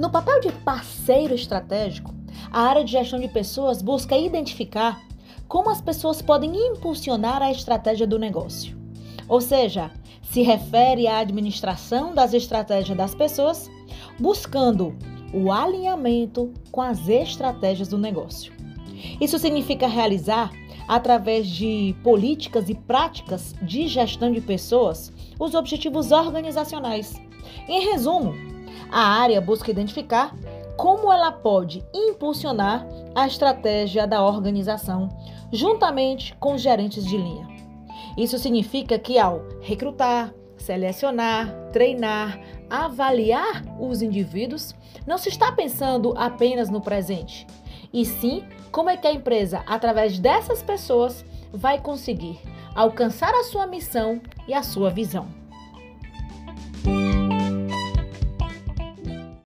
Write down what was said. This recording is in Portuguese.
No papel de parceiro estratégico, a área de gestão de pessoas busca identificar como as pessoas podem impulsionar a estratégia do negócio. Ou seja, se refere à administração das estratégias das pessoas, buscando o alinhamento com as estratégias do negócio. Isso significa realizar, através de políticas e práticas de gestão de pessoas, os objetivos organizacionais. Em resumo, a área busca identificar como ela pode impulsionar a estratégia da organização juntamente com gerentes de linha. Isso significa que ao recrutar, selecionar, treinar, avaliar os indivíduos, não se está pensando apenas no presente, e sim como é que a empresa, através dessas pessoas, vai conseguir alcançar a sua missão e a sua visão.